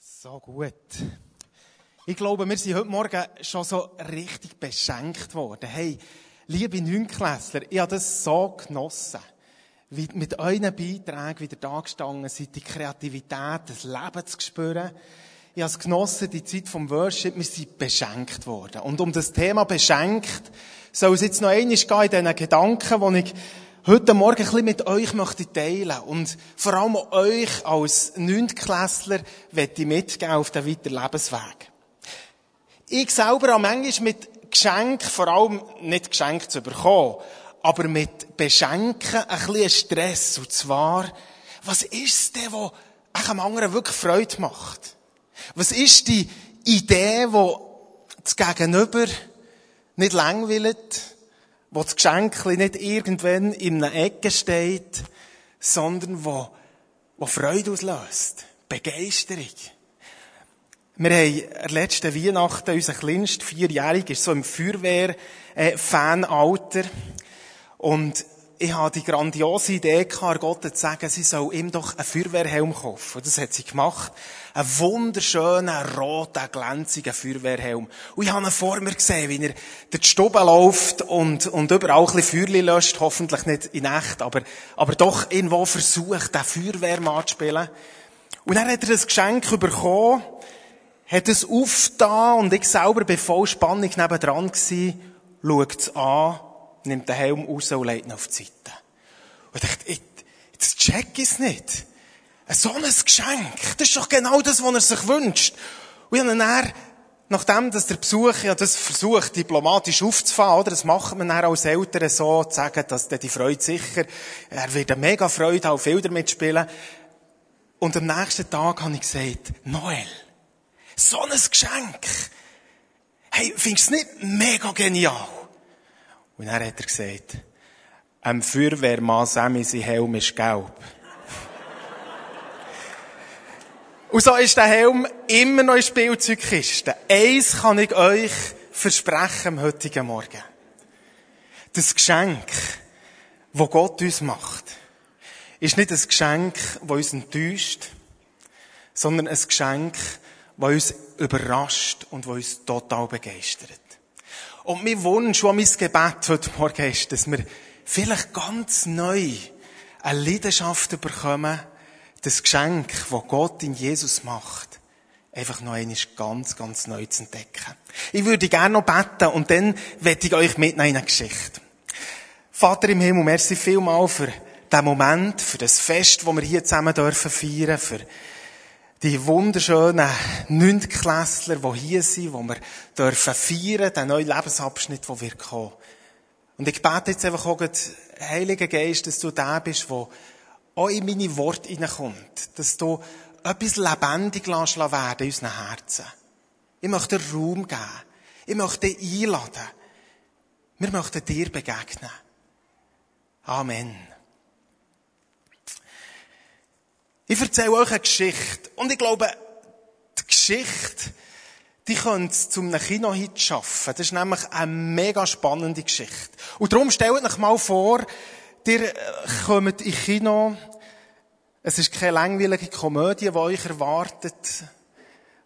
So gut. Ich glaube, wir sind heute Morgen schon so richtig beschenkt worden. Hey, liebe Neunklässler, ich habe das so genossen. Wie mit euren Beiträgen wieder da gestanden seid, die Kreativität, das Leben zu spüren. Ich habe es genossen, die Zeit vom Worship, wir sind beschenkt worden. Und um das Thema beschenkt, soll es jetzt noch einmal gehen in diesen Gedanken, die ich heute Morgen ein bisschen mit euch möchte teilen und vor allem euch als Neuntklässler möchte ich mitgeben auf den weiteren Lebensweg. Ich selber habe manchmal mit Geschenk, vor allem nicht Geschenk zu bekommen, aber mit Beschenken ein bisschen Stress. Und zwar, was ist es denn, was einem anderen wirklich Freude macht? Was ist die Idee, die das Gegenüber nicht langweilt, wo das Geschenk nicht irgendwann in einer Ecke steht, sondern wo, wo Freude auslöst. Begeisterung. Wir haben letzten Weihnachten, unser kleinster Vierjähriger, ist so im Feuerwehr-Fanalter. Und ich hatte die grandiose Idee gehabt, Gott zu sagen, sie soll ihm doch einen Feuerwehrhelm kaufen. Und das hat sie gemacht. Einen wunderschönen, roten, glänzigen Feuerwehrhelm. Und ich habe ihn vor mir gesehen, wie er durch die Stube läuft und, und überall ein bisschen Feuerchen löscht. Hoffentlich nicht in echt, aber, aber doch irgendwo versucht, den Feuerwehrmann zu spielen. Und dann hat er das Geschenk bekommen, hat es aufgetan und ich selber bin voll Spannung nebendran gewesen, schaut es an, nimmt den Helm raus und legt ihn auf die Seite. Und ich dachte, jetzt check ich es nicht. So ein Geschenk, das ist doch genau das, was er sich wünscht. Und dann, dann nachdem dass der Besuch ja das versucht, diplomatisch aufzufahren, oder, das macht man dann als Eltern so, zu sagen, dass der die Freude sicher, er wird eine mega Freude haben, viel damit spielen. Und am nächsten Tag habe ich gesagt, Noel, so ein Geschenk. Hey, findest du es nicht mega genial? Und dann hat er gesagt, ein Feuerwehrmann Sammy, sein Helm ist gelb. Und so ist der Helm immer noch in Spielzeugkiste. Eins kann ich euch versprechen am heutigen Morgen. Das Geschenk, das Gott uns macht, ist nicht ein Geschenk, das uns enttäuscht, sondern ein Geschenk, das uns überrascht und das uns total begeistert. Und mein Wunsch und mein Gebet heute Morgen ist, dass wir vielleicht ganz neu eine Leidenschaft bekommen, das Geschenk, das Gott in Jesus macht, einfach noch einmal ganz, ganz neu zu entdecken. Ich würde gerne noch beten und dann werde ich euch mitnehmen in eine Geschichte. Vater im Himmel, merci vielmal für diesen Moment, für das Fest, das wir hier zusammen dürfen feiern, für die wunderschönen Neuntklässler, die hier sind, die wir dürfen feiern, den neuen Lebensabschnitt, der wird kommen. Und ich bete jetzt einfach auch, Heiliger Geist, dass du der bist, der auch in meine Worte hineinkommt. Dass du etwas lebendig lässt werden in unseren Herzen. Ich möchte Raum geben. Ich möchte einladen. Wir möchten dir begegnen. Amen. Ich erzähle euch eine Geschichte. Und ich glaube, die Geschichte, die es zum Kinohit schaffen. Das ist nämlich eine mega spannende Geschichte. Und darum stellt euch mal vor, ihr kommt in Kino, es ist keine langweilige Komödie, die euch erwartet,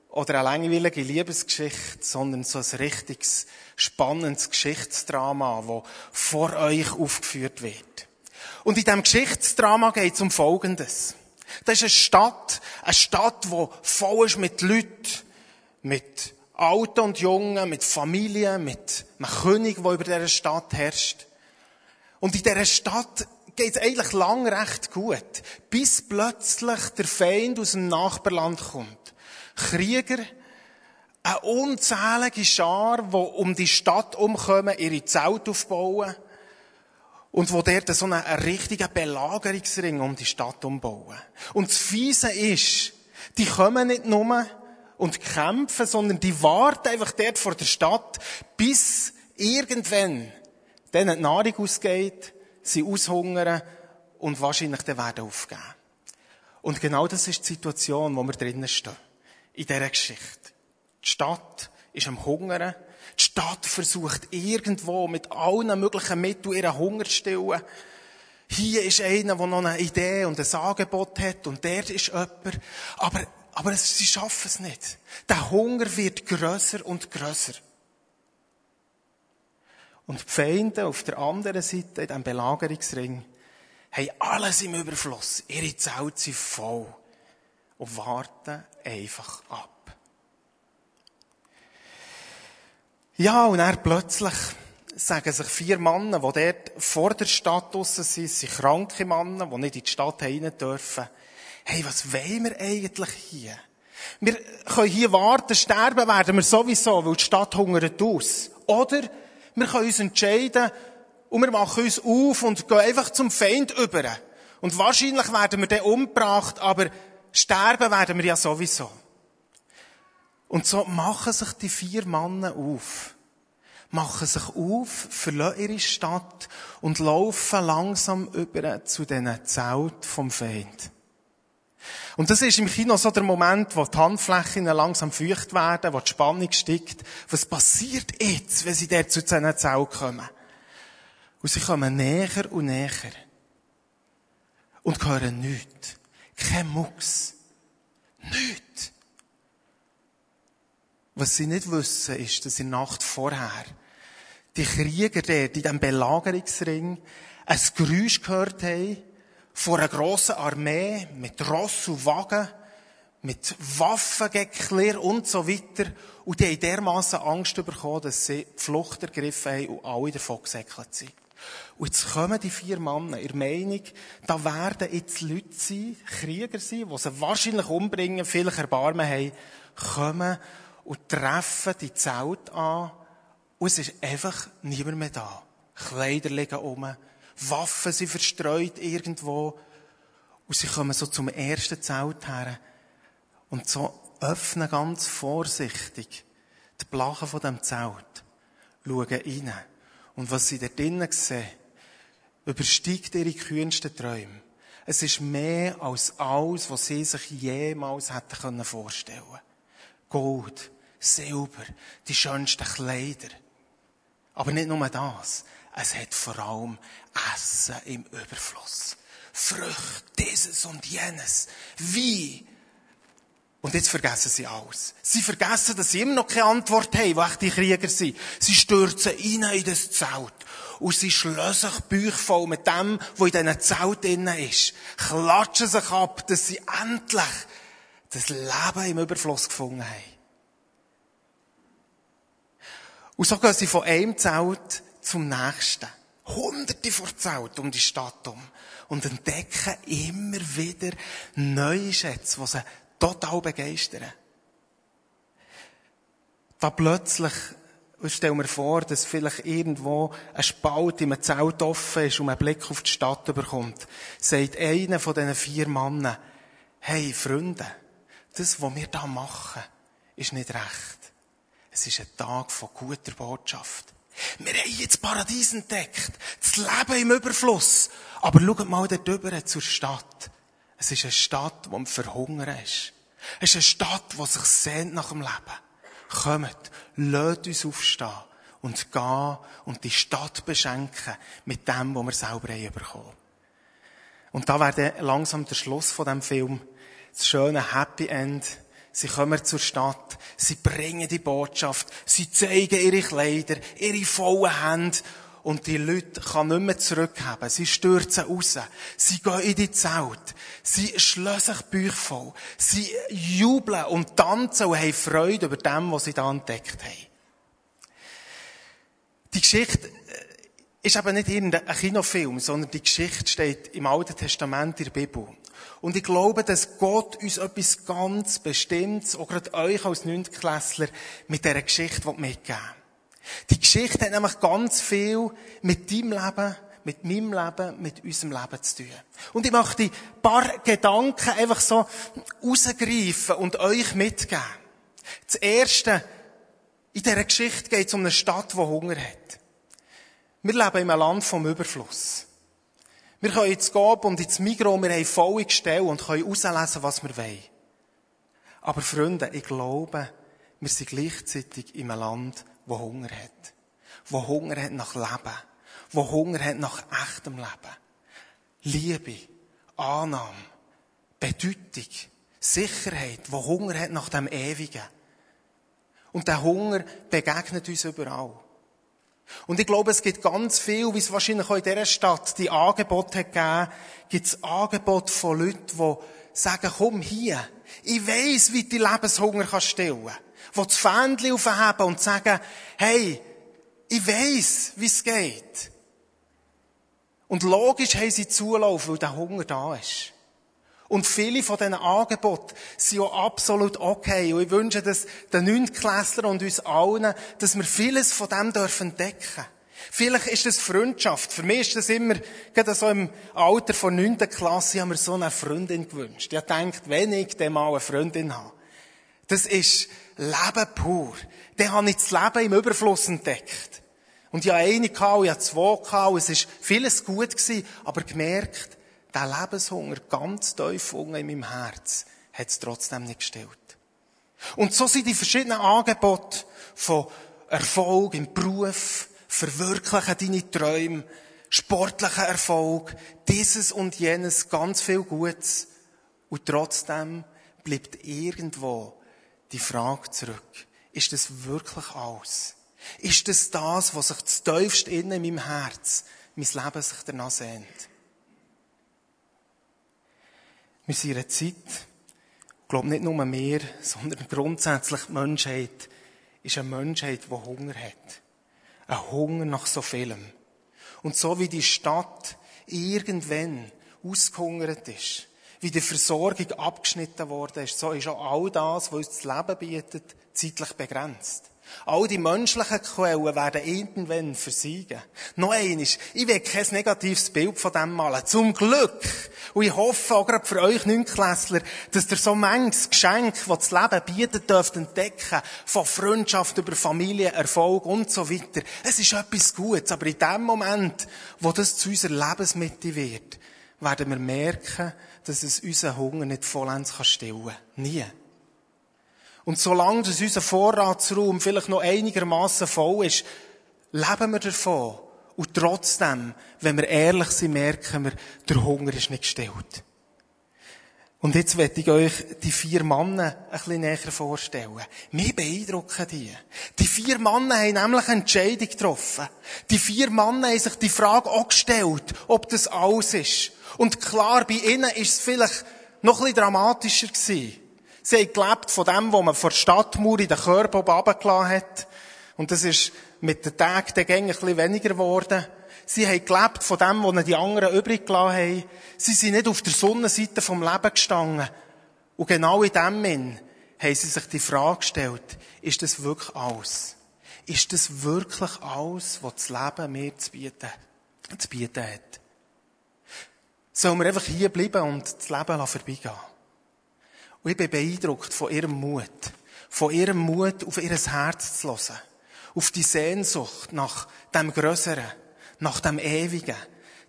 oder eine langweilige Liebesgeschichte, sondern so ein richtiges, spannendes Geschichtsdrama, das vor euch aufgeführt wird. Und in diesem Geschichtsdrama geht es um Folgendes. Das ist eine Stadt, eine Stadt, die voll ist mit Leuten, mit Alten und Jungen, mit Familien, mit einem König, der über dieser Stadt herrscht. Und in dieser Stadt geht es eigentlich lang recht gut, bis plötzlich der Feind aus dem Nachbarland kommt. Krieger, eine unzählige Schar, die um die Stadt umkommen, ihre Zelt aufbauen und wo dort so einen, einen richtigen Belagerungsring um die Stadt umbauen. Und das Fiese ist, die kommen nicht nur und kämpfen, sondern die warten einfach dort vor der Stadt, bis irgendwann denen die Nahrung ausgeht, sie aushungern und wahrscheinlich dann werden aufgeben. Und genau das ist die Situation, wo wir drinnen stehen. In dieser Geschichte. Die Stadt ist am Hungern. Die Stadt versucht irgendwo mit allen möglichen Mitteln ihren Hunger zu stillen. Hier ist einer, der noch eine Idee und ein Angebot hat und der ist jemand. Aber aber sie schaffen es nicht. Der Hunger wird grösser und grösser. Und die Feinde auf der anderen Seite, in diesem Belagerungsring, haben alles im Überfluss. Ihre Zelte sind voll. Und warten einfach ab. Ja, und dann plötzlich sagen sich vier Männer, die dort vor der Stadt draussen sind, sind kranke Männer, die nicht in die Stadt rein dürfen. Hey, was wollen wir eigentlich hier? Wir können hier warten, sterben werden wir sowieso, weil die Stadt hungert aus. Oder wir können uns entscheiden und wir machen uns auf und gehen einfach zum Feind über. Und wahrscheinlich werden wir dann umgebracht, aber sterben werden wir ja sowieso. Und so machen sich die vier Männer auf. Machen sich auf, verlassen ihre Stadt und laufen langsam über zu diesen Zelt vom Feind. Und das ist im Kino so der Moment, wo die Handflächen langsam feucht werden, wo die Spannung steigt. Was passiert jetzt, wenn sie dort zu diesen Zelt kommen? Und sie kommen näher und näher. Und hören nichts. Kein Mucks. Nichts. Was sie nicht wissen, ist, dass in der Nacht vorher die Krieger dort in diesem Belagerungsring ein Geräusch gehört haben von einer grossen Armee mit Ross und Wagen, mit Waffengeklärt und so weiter. Und die haben dermassen Angst bekommen, dass sie die Flucht ergriffen haben und alle davon gesäckelt sind. Und jetzt kommen die vier Männer in der Meinung, da werden jetzt Leute sein, Krieger sein, die sie wahrscheinlich umbringen, vielleicht Erbarmen haben, kommen und treffen die Zelt an und es ist einfach niemand mehr da. Kleider liegen um, Waffen sind verstreut irgendwo und sie kommen so zum ersten Zelt her und so öffnen ganz vorsichtig die Blachen von dem Zelt, schauen rein und was sie da drinnen sehen, übersteigt ihre kühnsten Träume. Es ist mehr als alles, was sie sich jemals hätten vorstellen können. Gold, Silber, die schönsten Kleider. Aber nicht nur das. Es hat vor allem Essen im Überfluss. Früchte, dieses und jenes. Wie? Und jetzt vergessen sie alles. Sie vergessen, dass sie immer noch keine Antwort haben, wo die Krieger sind. Sie stürzen rein in das Zelt. Und sie schlössen sich Bauch voll mit dem, was in diesen Zelt innen ist. Klatschen sich ab, dass sie endlich das Leben im Überfluss gefunden haben. Und so gehen sie von einem Zelt zum nächsten. Hunderte vor Zelt um die Stadt um. Und entdecken immer wieder neue Schätze, die sie total begeistern. Da plötzlich, stell mir vor, dass vielleicht irgendwo ein Spalt in einem Zelt offen ist und man einen Blick auf die Stadt bekommt, sagt einer von diesen vier Männern, hey Freunde, das, was wir da machen, ist nicht recht. Es ist ein Tag von guter Botschaft. Wir haben jetzt Paradies entdeckt. Das Leben im Überfluss. Aber schaut mal dort drüber zur Stadt. Es ist eine Stadt, die am Verhungern ist. Es ist eine Stadt, die sich sehnt nach dem Leben. Kommt, lasst uns aufstehen und gehen und die Stadt beschenken mit dem, was wir selber haben bekommen. Und da wäre langsam der Schluss von dem Film. Das schöne Happy End. Sie kommen zur Stadt, sie bringen die Botschaft, sie zeigen ihre Kleider, ihre vollen Hände und die Leute kann nicht mehr zurückhaben. Sie stürzen raus. Sie gehen in die Zelt. Sie schlössen sich Bücher voll. Sie jubeln und tanzen und haben Freude über dem, was sie da entdeckt haben. Die Geschichte äh, ist eben nicht irgendein Kinofilm, sondern die Geschichte steht im Alten Testament in der Bibel. Und ich glaube, dass Gott uns etwas ganz Bestimmtes, auch gerade euch als Neuntklässler, mit dieser Geschichte mitgeben will. Die Geschichte hat nämlich ganz viel mit deinem Leben, mit meinem Leben, mit unserem Leben zu tun. Und ich möchte ein paar Gedanken einfach so rausgreifen und euch mitgeben. Das erste, in dieser Geschichte geht es um eine Stadt, die Hunger hat. Wir leben in einem Land vom Überfluss. Wir können ins Gab und ins Migros, wir haben volle Gestelle und können auslesen, was wir wollen. Aber Freunde, ich glaube, wir sind gleichzeitig in einem Land, wo Hunger hat. Wo Hunger hat nach Leben. Wo Hunger hat nach echtem Leben. Liebe, Annahme, Bedeutung, Sicherheit, wo Hunger hat nach dem Ewigen. Und der Hunger begegnet uns überall. Und ich glaube, es gibt ganz viel, wie es wahrscheinlich auch in dieser Stadt die Angebote hat gegeben, gibt es Angebote von Leuten, die sagen, komm hier, ich weiss, wie du die Lebenshunger kannst stillen. Die das Fähnchen aufheben und sagen, hey, ich weiss, wie es geht. Und logisch haben sie zulaufen, weil der Hunger da ist. Und viele von diesen Angeboten sind auch absolut okay. Und ich wünsche das den Neuntklässlern und uns allen, dass wir vieles von dem dürfen entdecken. Vielleicht ist das Freundschaft. Für mich ist das immer, gerade so im Alter von neunten Klasse, haben wir so eine Freundin gewünscht. Ich denkt, wenn ich dann mal eine Freundin habe. Das ist Leben pur. Dann habe ich das Leben im Überfluss entdeckt. Und ich habe eine gehabt, ich habe zwei gehabt, es ist vieles gut gewesen, aber gemerkt, der Lebenshunger ganz tief unten in meinem Herz hat es trotzdem nicht gestellt. Und so sind die verschiedenen Angebote von Erfolg im Beruf, verwirklichen deine Träume, sportlicher Erfolg, dieses und jenes, ganz viel Gutes. Und trotzdem bleibt irgendwo die Frage zurück. Ist das wirklich alles? Ist das das, was sich das tiefst innen in meinem Herz, mein Leben sich danach sehnt? Wir sind Zeit, ich glaube nicht nur mehr, sondern grundsätzlich die Menschheit ist eine Menschheit, die Hunger hat. Ein Hunger nach so vielem. Und so wie die Stadt irgendwann ausgehungert ist, wie die Versorgung abgeschnitten worden ist, so ist auch all das, was uns das Leben bietet, zeitlich begrenzt. All die menschlichen Quellen werden irgendwann versiegen. Noch eines, ich will kein negatives Bild von dem malen. Zum Glück. Und ich hoffe auch gerade für euch Neunklässler, dass ihr so manches Geschenk, das das Leben bietet, dürft entdecken. Von Freundschaft über Familie, Erfolg und so weiter. Es ist etwas Gutes. Aber in dem Moment, wo das zu unserer Lebensmitte wird, werden wir merken, dass es unseren Hunger nicht vollends stillen kann. Nie. Und solange das unser Vorratsraum vielleicht noch einigermaßen voll ist, leben wir davon. Und trotzdem, wenn wir ehrlich sind, merken wir, der Hunger ist nicht gestillt. Und jetzt werde ich euch die vier Männer ein bisschen näher vorstellen. Mir beeindrucken die. Die vier Männer haben nämlich eine Entscheidung getroffen. Die vier Männer haben sich die Frage auch gestellt, ob das alles ist. Und klar, bei ihnen ist es vielleicht noch ein bisschen dramatischer gewesen. Sie haben gelebt von dem, was man vor der Stadtmauer in den Körper runtergelassen hat. Und das ist mit den Tagen dann ein bisschen weniger geworden. Sie haben gelebt von dem, was die anderen übrig gelassen haben. Sie sind nicht auf der Sonnenseite vom Leben gestanden. Und genau in dem Sinn haben sie sich die Frage gestellt, ist das wirklich alles? Ist das wirklich alles, was das Leben mir zu bieten, zu bieten hat? Sollen wir einfach hier bleiben und das Leben vorbeigehen? Und ich bin beeindruckt von ihrem Mut. Von ihrem Mut, auf ihr Herz zu hören. Auf die Sehnsucht nach dem Größeren, nach dem Ewigen.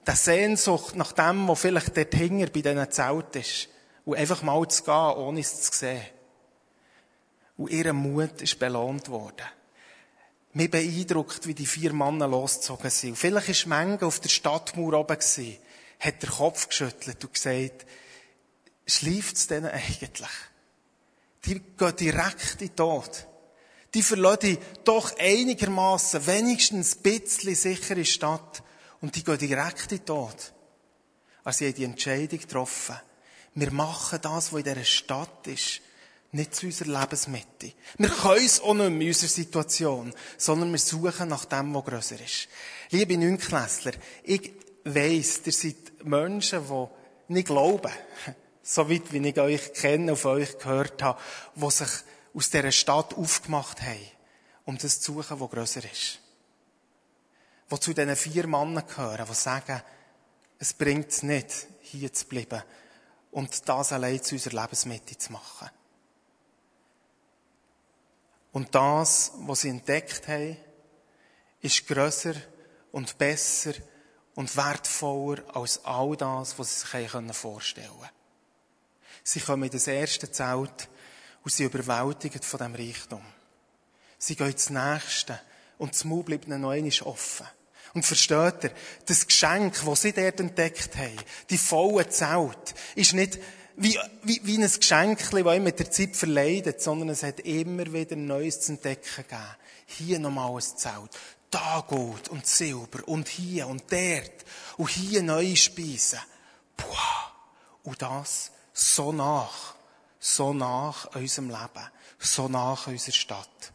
Der Sehnsucht nach dem, wo vielleicht der Hinger bei diesen Zelt ist. Und einfach mal zu gehen, ohne es zu sehen. Und ihr Mut ist belohnt worden. Mir beeindruckt, wie die vier Männer losgezogen sind. Und vielleicht war Menge auf der Stadtmauer oben, hat der Kopf geschüttelt und gesagt, schläft es denen eigentlich? Die gehen direkt in den Tod. Die verlassen doch einigermaßen wenigstens ein bisschen sichere Stadt und die gehen direkt in den Tod. Also sie haben die Entscheidung getroffen. Wir machen das, was in dieser Stadt ist, nicht zu unserer Lebensmitte. Wir können es auch nicht mehr in unserer Situation, sondern wir suchen nach dem, was grösser ist. Liebe Neunklässler, ich weiss, ihr seid Menschen, die nicht glauben so weit wie ich euch kenne, auf euch gehört habe, die sich aus dieser Stadt aufgemacht haben, um das zu suchen, was grösser ist. Die zu diesen vier Männern gehören, die sagen, es bringt es nicht, hier zu bleiben und das allein zu unserer Lebensmitte zu machen. Und das, was sie entdeckt haben, ist grösser und besser und wertvoller als all das, was sie sich vorstellen können. Sie kommen in das erste Zelt und sie überwältigt von dem Reichtum. Sie gehen ins Nächste und das Maul bleibt ihnen noch einmal offen. Und versteht ihr, das Geschenk, das sie dort entdeckt haben, die volle Zelt, ist nicht wie, wie, wie ein Geschenk, das mit der Zeit verleidet, sondern es hat immer wieder Neues zu entdecken gegeben. Hier nochmal ein Zelt. Da Gold und Silber und hier und dort und hier neue Speisen. Puh. Und das so nach, so nach unserem Leben, so nach unserer Stadt.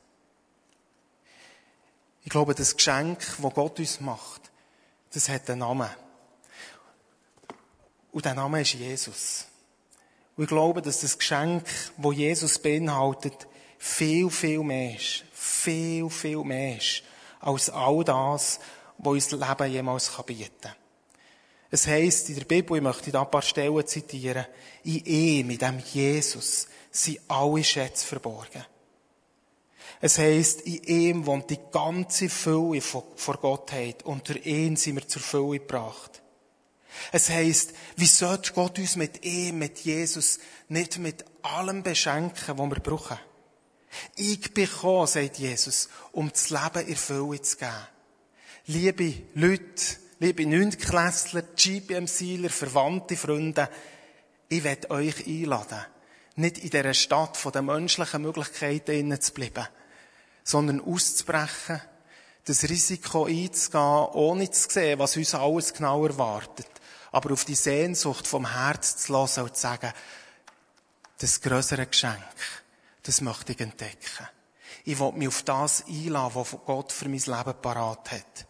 Ich glaube, das Geschenk, das Gott uns macht, das hat einen Namen. Und der Name ist Jesus. Und ich glaube, dass das Geschenk, das Jesus beinhaltet, viel, viel mehr ist. Viel, viel mehr ist. Als all das, was uns das Leben jemals bieten kann. Es heisst in der Bibel, ich möchte da ein paar Stellen zitieren, in ihm, in dem Jesus, sind alle Schätze verborgen. Es heisst, in ihm wohnt die ganze Fülle vor Gottheit und durch ihn sind wir zur Fülle gebracht. Es heisst, wie sollte Gott uns mit ihm, mit Jesus, nicht mit allem beschenken, was wir brauchen? Ich bin gekommen, sagt Jesus, um das Leben in Fülle zu geben. Liebe Leute, liebe Neuntklässler, GPM-Sieler, Verwandte, Freunde, ich werde euch einladen, nicht in dieser Stadt von den menschlichen Möglichkeiten zu bleiben, sondern auszubrechen, das Risiko einzugehen, ohne zu sehen, was uns alles genau erwartet, aber auf die Sehnsucht vom Herz zu lassen und zu sagen, das größere Geschenk, das möchte ich entdecken. Ich will mich auf das einladen, was Gott für mein Leben parat hat.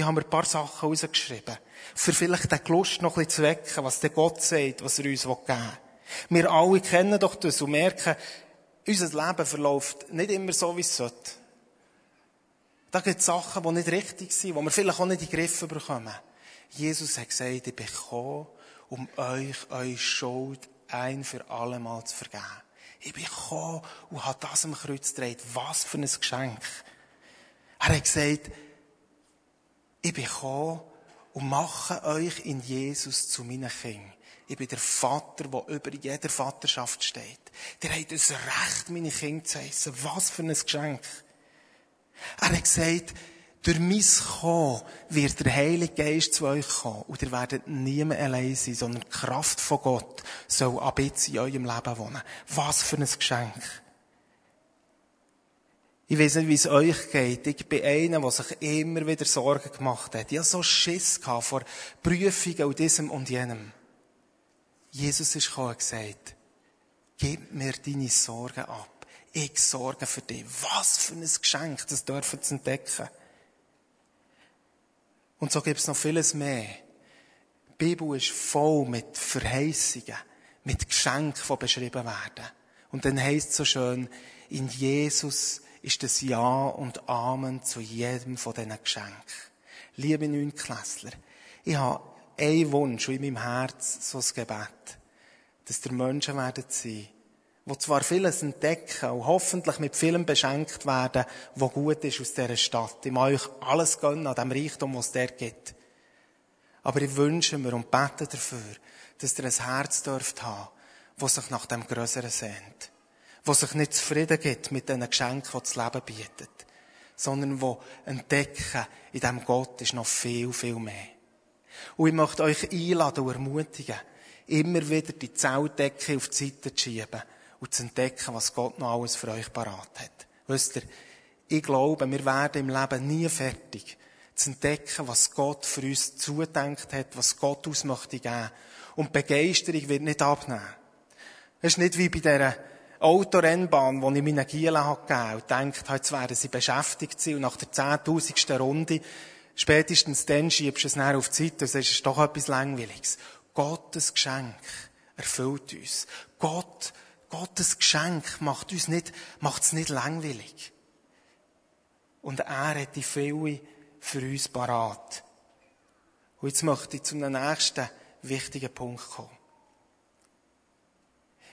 Ich habe mir ein paar Sachen rausgeschrieben, für vielleicht den Lust noch ein bisschen zu wecken, was der Gott sagt, was er uns geben will. Wir alle kennen doch das und merken, unser Leben verläuft nicht immer so, wie es sollte. Da gibt es Sachen, die nicht richtig sind, die wir vielleicht auch nicht in den Griff bekommen. Jesus hat gesagt, ich bin gekommen, um euch eure Schuld ein für alle Mal zu vergeben. Ich bin gekommen und habe das am Kreuz gedreht. Was für ein Geschenk. Er hat gesagt, ich bin gekommen und mache euch in Jesus zu meinen Kindern. Ich bin der Vater, der über jeder Vaterschaft steht. Der hat das Recht, meine Kinder zu heissen. Was für ein Geschenk. Er hat gesagt, durch mein Kommen wird der Heilige Geist zu euch kommen und ihr werdet niemand allein sein, sondern die Kraft von Gott soll ab jetzt in eurem Leben wohnen. Was für ein Geschenk. Ich weiß nicht, wie es euch geht. Ich bin einer, der sich immer wieder Sorgen gemacht hat. Ich hatte so Schiss vor Prüfungen und diesem und jenem. Jesus ist gekommen und gesagt, gib mir deine Sorgen ab. Ich sorge für dich. Was für ein Geschenk, das dürfen zu entdecken. Und so gibt es noch vieles mehr. Die Bibel ist voll mit Verheißungen, mit Geschenken, die beschrieben werden. Und dann heißt es so schön, in Jesus ist das Ja und Amen zu jedem von diesen Geschenken. Liebe Neunklässler, ich habe einen Wunsch in meinem Herz, so ein Gebet, dass der Menschen werden sein, die zwar vieles entdecken und hoffentlich mit vielem beschenkt werden, was gut ist aus dieser Stadt. Ich mag euch alles gönnen an dem Reichtum, was es dort gibt. Aber ich wünsche mir und bete dafür, dass ihr ein Herz dürft haben, das sich nach dem Größeren sehnt. Was sich nicht zufrieden gibt mit den Geschenken, die das Leben bietet. Sondern wo entdecken, in diesem Gott ist noch viel, viel mehr. Und ich möchte euch einladen und ermutigen, immer wieder die Zeltdecke auf die Seite zu schieben und zu entdecken, was Gott noch alles für euch parat hat. Wisst ihr, ich glaube, wir werden im Leben nie fertig zu entdecken, was Gott für uns zudenkt hat, was Gott uns möchte geben. Und Begeisterung wird nicht abnehmen. Es ist nicht wie bei dieser Autorennbahn, die ich meinen Gielen habe gegeben und denkt, jetzt werden sie beschäftigt sein und nach der zehntausendsten Runde, spätestens dann schiebst du es näher auf die Seite und sagst, es ist doch etwas Langweiliges. Gottes Geschenk erfüllt uns. Gott Gottes Geschenk macht uns nicht, macht es nicht langweilig. Und er hat die Fülle für uns parat. Und jetzt möchte ich zum nächsten wichtigen Punkt kommen.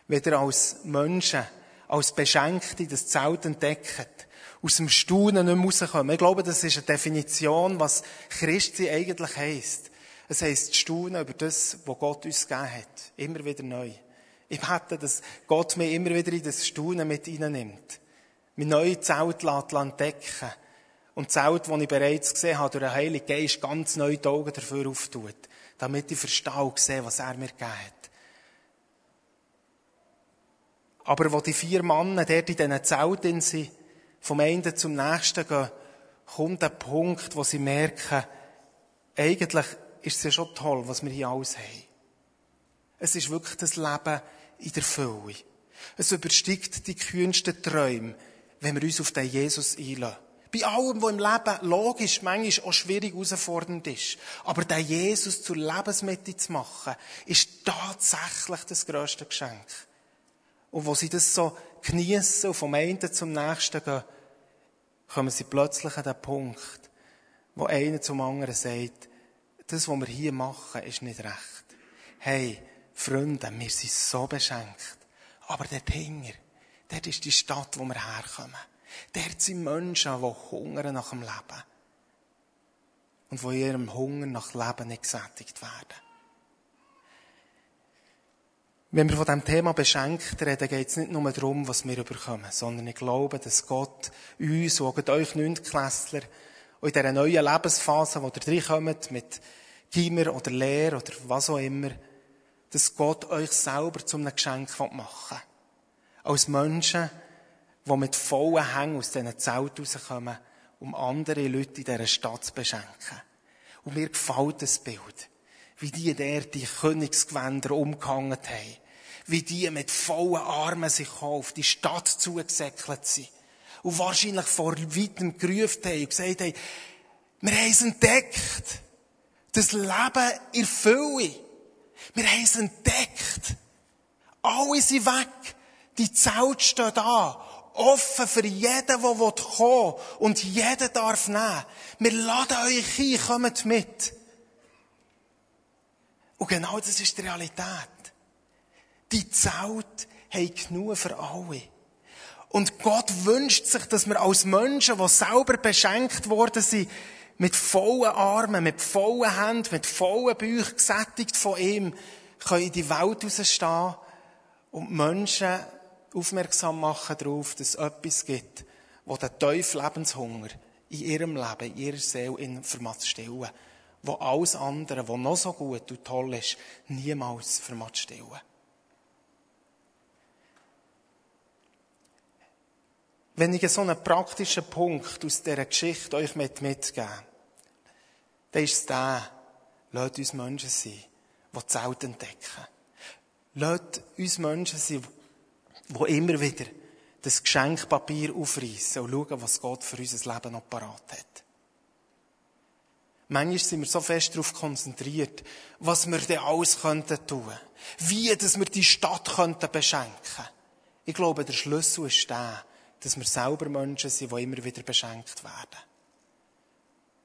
Ihr als Menschen, als Beschenkte das Zelt entdeckt, aus dem Staunen nicht mehr rauskommen. Ich glaube, das ist eine Definition, was Christi eigentlich heisst. Es heisst Staunen über das, was Gott uns gegeben hat. Immer wieder neu. Ich bete, dass Gott mich immer wieder in das Staunen mit nimmt. Mein neues Zelt entdecken. Und das Zelt, das ich bereits gesehen habe, durch den Heiligen Geist ganz neu die Augen dafür auftut. Damit ich verstehe und sehe, was er mir gegeben hat. Aber wo die vier Männer dort in diesen Zelten sind, vom einen zum nächsten gehen, kommt der Punkt, wo sie merken, eigentlich ist es ja schon toll, was wir hier alles haben. Es ist wirklich das Leben in der Fülle. Es übersteigt die kühnsten Träume, wenn wir uns auf den Jesus einlassen. Bei allem, was im Leben logisch, manchmal auch schwierig herausfordernd ist. Aber den Jesus zur Lebensmitte zu machen, ist tatsächlich das grösste Geschenk. Und wo sie das so geniessen und vom einen zum nächsten gehen, kommen sie plötzlich an den Punkt, wo einer zum anderen sagt, das, was wir hier machen, ist nicht recht. Hey, Freunde, wir sind so beschenkt. Aber dort hinger, dort ist die Stadt, wo wir herkommen. Dort sind Menschen, die hungern nach dem Leben. Und wo ihrem Hunger nach Leben nicht gesättigt werden. Wenn wir von diesem Thema beschenkt reden, geht es nicht nur darum, was wir überkommen, sondern ich glaube, dass Gott uns, und euch Neuntklässler, in dieser neuen Lebensphase, wo ihr reinkommt, mit Gimmer oder Lehre oder was auch immer, dass Gott euch selber zum Geschenk machen will. Als Menschen, die mit vollen Hängen aus diesen Zelten rauskommen, um andere Leute in dieser Stadt zu beschenken. Und mir gefällt das Bild. Wie die der die Königsgewänder umgehangen haben. Wie die mit vollen Armen sich auf die Stadt zugesäckelt sind. Und wahrscheinlich vor weitem gerufen haben und gesagt haben, wir haben es entdeckt. Das Leben in Fülle. Wir haben es entdeckt. Alle sind weg. Die Zelt steht da. Offen für jeden, der kommen will. Und jeder darf nehmen. Wir laden euch ein, kommt mit. Und genau das ist die Realität. Die Zelt haben genug für alle. Und Gott wünscht sich, dass wir als Menschen, die selber beschenkt worden sind, mit vollen Armen, mit vollen Händen, mit vollen Bauch gesättigt von ihm, können in die Welt rausstehen und Menschen aufmerksam machen darauf, dass es etwas gibt, wo der tiefe Lebenshunger in ihrem Leben, in ihrer Seele in vermacht stillen. Wo alles andere, was noch so gut und toll ist, niemals vermacht stillen. Wenn ich so einen praktischen Punkt aus dieser Geschichte euch mitgeben dann ist es der, lasst uns Menschen sein, die die Zelt entdecken. Lasst uns Menschen sein, die immer wieder das Geschenkpapier aufreißen und schauen, was Gott für unser Leben noch parat hat. Manchmal sind wir so fest darauf konzentriert, was wir denn alles könnten tun. Wie, dass wir die Stadt könnten beschenken. Ich glaube, der Schlüssel ist der, dass wir selber Menschen sind, die immer wieder beschenkt werden.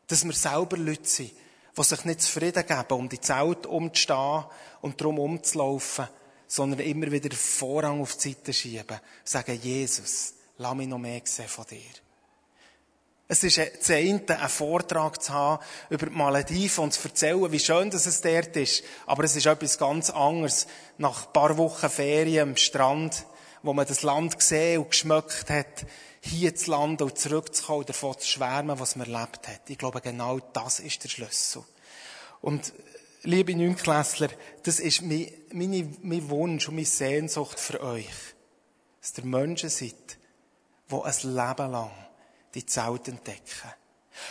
Dass wir selber Leute sind, die sich nicht zufrieden geben, um die Zelt umzustehen und darum umzulaufen, sondern immer wieder Vorrang auf die Seite schieben. Sagen, Jesus, lass mich noch mehr sehen von dir. Es ist das eine, einen Vortrag zu haben über die Malediven und zu erzählen, wie schön dass es dort ist. Aber es ist etwas ganz anderes. Nach ein paar Wochen Ferien am Strand, wo man das Land gesehen und geschmeckt hat, hier zu landen und zurückzukommen und davon zu schwärmen, was man erlebt hat. Ich glaube, genau das ist der Schlüssel. Und, liebe Neunklässler, das ist mein, meine, mein Wunsch und meine Sehnsucht für euch. Dass ihr Menschen seid, die ein Leben lang die Zelt entdecken.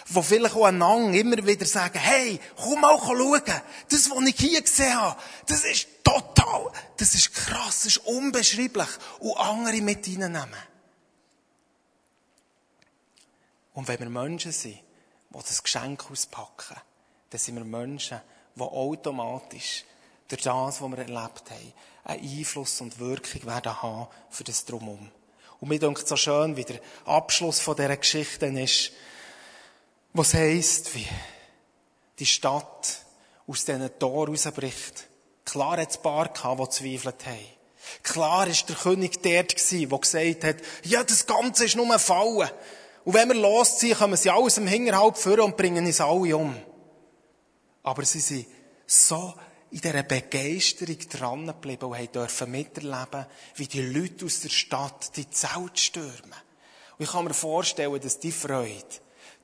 Wo vielleicht auch einander immer wieder sagen, hey, komm mal schauen. Das, was ich hier gesehen habe, das ist total, das ist krass, das ist unbeschreiblich. Und andere mit reinnehmen. Und wenn wir Menschen sind, die das Geschenk auspacken, dann sind wir Menschen, die automatisch durch das, was wir erlebt haben, einen Einfluss und Wirkung werden haben für das Drumherum. Und mir denkt so schön, wie der Abschluss von dieser Geschichte ist, was heisst, wie die Stadt aus diesen Tor rausbricht. Klar hat es ein paar gehabt, die zweifelt haben. Klar ist der König dort gewesen, der gesagt hat, ja, das Ganze ist nur ein Fallen. Und wenn wir losziehen, kommen sie alles im Hinterhalt führen und bringen uns alle um. Aber sie sind so in dieser Begeisterung dran geblieben und dürfen miterleben, wie die Leute aus der Stadt die Zelt stürmen. Und ich kann mir vorstellen, dass die Freude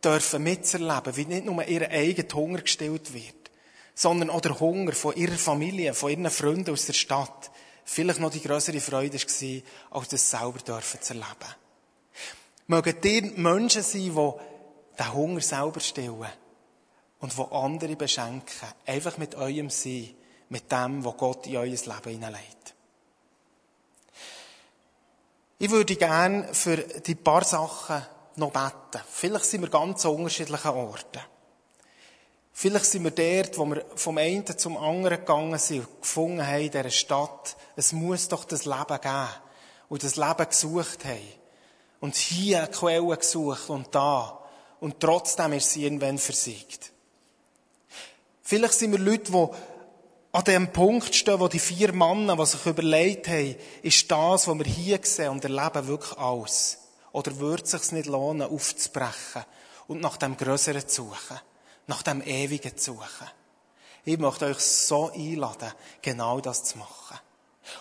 dürfen mitzuerleben, wie nicht nur ihr eigener Hunger gestillt wird, sondern auch der Hunger von ihrer Familie, von ihren Freunden aus der Stadt, vielleicht noch die größere Freude war, als das selber dürfen zu erleben. Mögen ihr Menschen sein, die den Hunger selber stillen und die andere beschenken, einfach mit eurem Sein, mit dem, was Gott in euer Leben hineinlegt. Ich würde gerne für die paar Sachen noch beten. Vielleicht sind wir ganz an unterschiedlichen Orten. Vielleicht sind wir dort, wo wir vom einen zum anderen gegangen sind und gefunden haben in dieser Stadt, es muss doch das Leben geben. Und das Leben gesucht haben. Und hier eine Quelle gesucht und da. Und trotzdem ist sie irgendwann versiegt. Vielleicht sind wir Leute, die an dem Punkt stehen, wo die vier Männer, die sich überlegt haben, ist das, was wir hier sehen und erleben, wirklich alles? Oder würde es sich nicht lohnen, aufzubrechen und nach dem Größeren zu suchen? Nach dem Ewigen zu suchen? Ich möchte euch so einladen, genau das zu machen.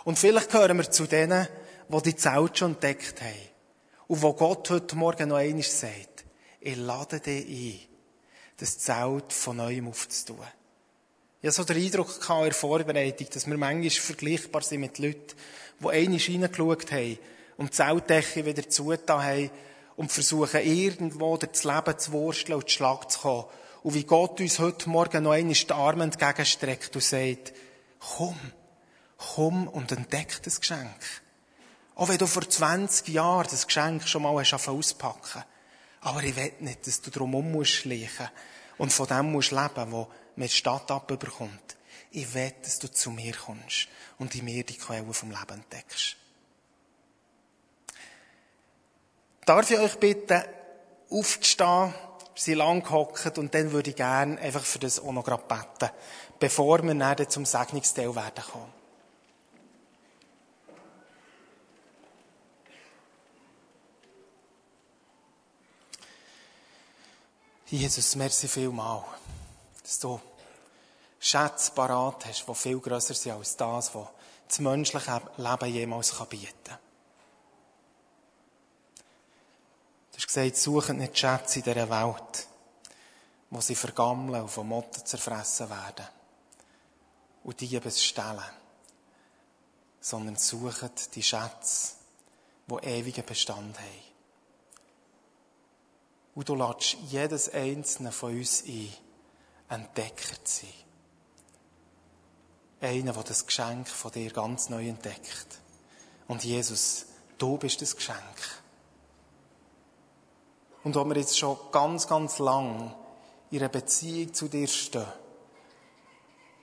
Und vielleicht gehören wir zu denen, die die Zelt schon entdeckt haben. Und wo Gott heute Morgen noch einmal sagt, ich lade dich ein, das Zelt von neuem aufzutun. Ich hatte so den Eindruck in der Vorbereitung, dass wir manchmal vergleichbar sind mit Leuten, die einmal reingeschaut haben und die Zeltdecke wieder zugetan haben und versuchen, irgendwo das Leben zu wursteln und zu Schlag zu kommen. Und wie Gott uns heute Morgen noch einmal die Arme entgegenstreckt und sagt, komm, komm und entdeck das Geschenk. Auch wenn du vor 20 Jahren das Geschenk schon mal hast auspacken. Aber ich will nicht, dass du drumherum musst schleichen und von dem musst leben, wo mir die Stadt abbekommt. Ich will, dass du zu mir kommst und in mir die Quelle vom Leben entdeckst. Darf ich euch bitten, aufzustehen, sie lang gehockt und dann würde ich gerne einfach für das auch noch beten, bevor wir dann zum Segnungsteil werden kommen. Jesus, merci vielmal, dass du Schätze parat hast, die viel grösser sind als das, was das menschliche Leben jemals bieten kann. Du hast gesagt, suchen nicht Schätze in dieser Welt, wo sie vergammeln und von Motten zerfressen werden und Diebe stellen, sondern suchen die Schätze, die ewigen Bestand haben. Und du lädst jedes einzelne von uns ein, Entdecker zu sein. Einer, der das Geschenk von dir ganz neu entdeckt. Und Jesus, du bist das Geschenk. Und ob wir jetzt schon ganz, ganz lang in einer Beziehung zu dir stehen,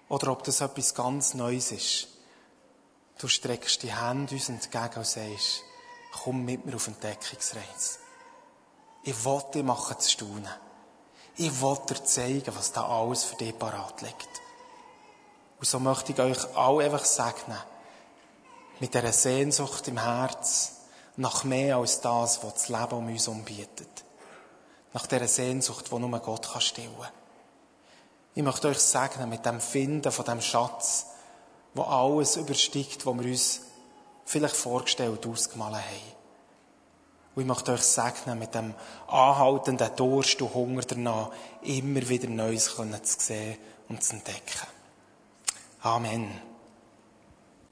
oder ob das etwas ganz Neues ist, du streckst die Hände uns entgegen und sagst, komm mit mir auf Entdeckungsreise. Ich will dich machen zu staunen. Ich will dir zeigen, was da alles für dich parat liegt. Und so möchte ich euch alle einfach segnen, mit dieser Sehnsucht im Herz, nach mehr als das, was das Leben um uns umbietet. Nach dieser Sehnsucht, die nur Gott kann stillen kann. Ich möchte euch segnen mit dem Finden von dem Schatz, wo alles übersteigt, was wir uns vielleicht vorgestellt ausgemalt haben. Und ich möchte euch segnen, mit dem anhaltenden Durst und Hunger danach, immer wieder Neues zu sehen und zu entdecken. Amen.